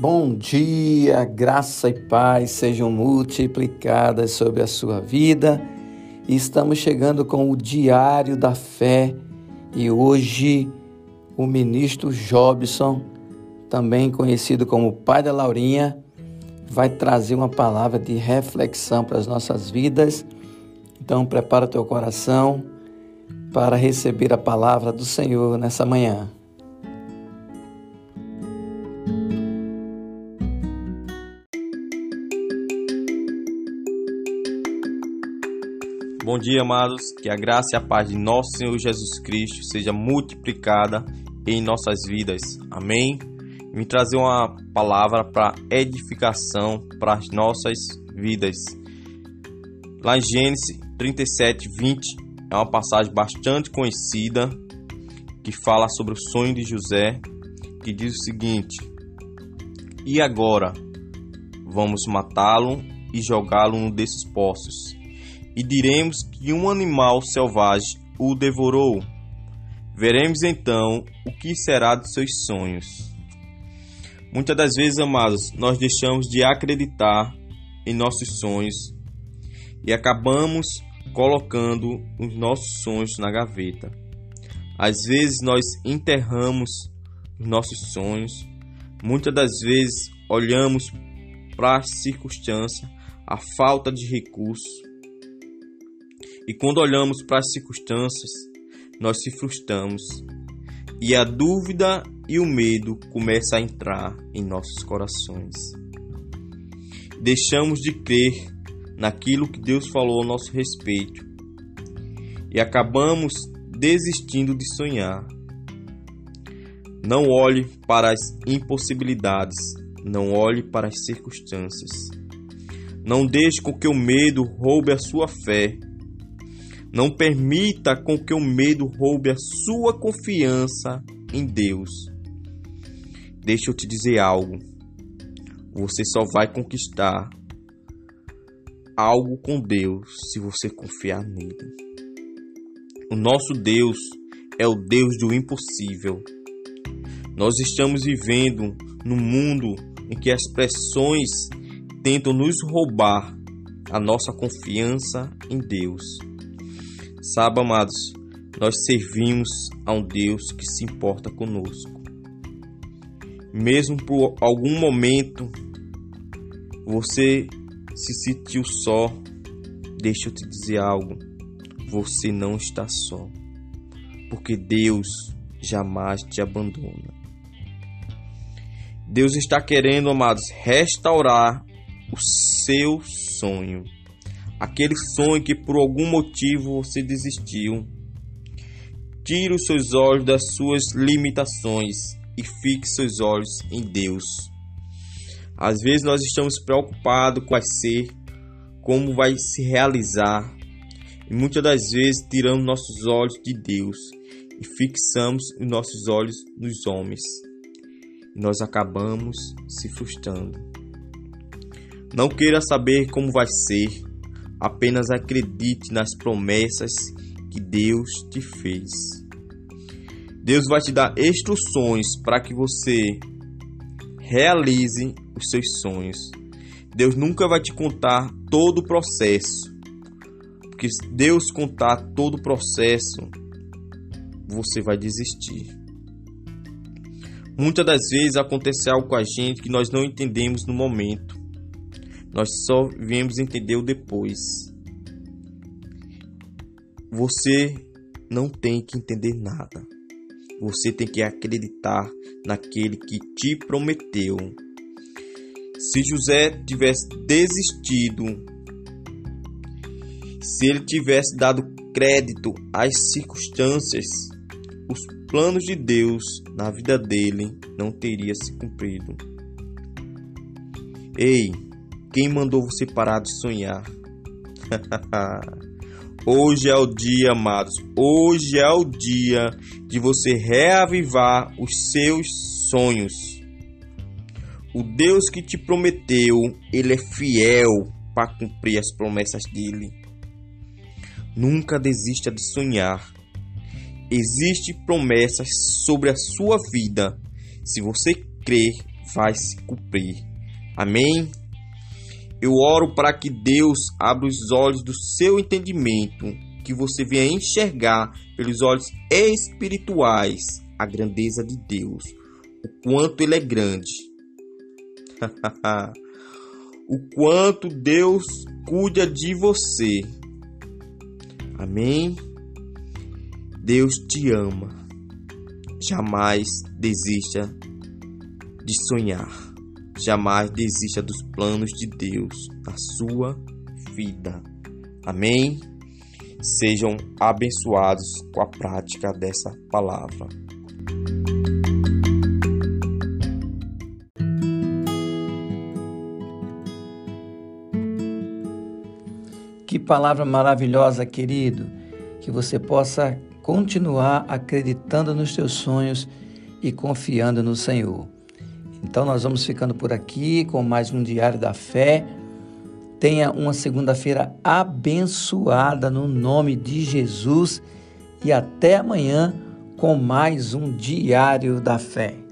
Bom dia, graça e paz sejam multiplicadas sobre a sua vida. Estamos chegando com o Diário da Fé e hoje o ministro Jobson, também conhecido como Pai da Laurinha, vai trazer uma palavra de reflexão para as nossas vidas. Então, prepara teu coração para receber a palavra do Senhor nessa manhã. Bom dia, amados. Que a graça e a paz de nosso Senhor Jesus Cristo seja multiplicada em nossas vidas. Amém. Me trazer uma palavra para edificação para as nossas vidas. Lá em Gênesis 37, 20, é uma passagem bastante conhecida que fala sobre o sonho de José, que diz o seguinte: E agora vamos matá-lo e jogá-lo num desses poços e diremos que um animal selvagem o devorou. Veremos então o que será de seus sonhos. Muitas das vezes, amados, nós deixamos de acreditar em nossos sonhos e acabamos colocando os nossos sonhos na gaveta. Às vezes nós enterramos os nossos sonhos, muitas das vezes olhamos para a circunstância, a falta de recursos e quando olhamos para as circunstâncias, nós se frustramos e a dúvida e o medo começam a entrar em nossos corações. Deixamos de crer naquilo que Deus falou a nosso respeito e acabamos desistindo de sonhar. Não olhe para as impossibilidades, não olhe para as circunstâncias. Não deixe com que o medo roube a sua fé não permita com que o medo roube a sua confiança em Deus. Deixa eu te dizer algo. Você só vai conquistar algo com Deus se você confiar nele. O nosso Deus é o Deus do impossível. Nós estamos vivendo num mundo em que as pressões tentam nos roubar a nossa confiança em Deus. Sabe, amados, nós servimos a um Deus que se importa conosco. Mesmo por algum momento você se sentiu só, deixa eu te dizer algo. Você não está só, porque Deus jamais te abandona. Deus está querendo, amados, restaurar o seu sonho aquele sonho que por algum motivo você desistiu. Tire os seus olhos das suas limitações e fixe seus olhos em Deus. Às vezes nós estamos preocupados com vai ser, como vai se realizar, e muitas das vezes tiramos nossos olhos de Deus e fixamos os nossos olhos nos homens. E nós acabamos se frustrando. Não queira saber como vai ser, Apenas acredite nas promessas que Deus te fez. Deus vai te dar instruções para que você realize os seus sonhos. Deus nunca vai te contar todo o processo. Porque se Deus contar todo o processo, você vai desistir. Muitas das vezes acontece algo com a gente que nós não entendemos no momento. Nós só viemos entender o depois. Você não tem que entender nada. Você tem que acreditar naquele que te prometeu. Se José tivesse desistido, se ele tivesse dado crédito às circunstâncias, os planos de Deus na vida dele não teria se cumprido. Ei, quem mandou você parar de sonhar? Hoje é o dia, amados. Hoje é o dia de você reavivar os seus sonhos. O Deus que te prometeu, ele é fiel para cumprir as promessas dele. Nunca desista de sonhar. Existem promessas sobre a sua vida. Se você crer, vai se cumprir. Amém? Eu oro para que Deus abra os olhos do seu entendimento, que você venha enxergar pelos olhos espirituais a grandeza de Deus, o quanto Ele é grande. o quanto Deus cuida de você. Amém? Deus te ama. Jamais desista de sonhar. Jamais desista dos planos de Deus na sua vida. Amém? Sejam abençoados com a prática dessa palavra. Que palavra maravilhosa, querido. Que você possa continuar acreditando nos teus sonhos e confiando no Senhor. Então nós vamos ficando por aqui com mais um Diário da Fé. Tenha uma segunda-feira abençoada no nome de Jesus e até amanhã com mais um Diário da Fé.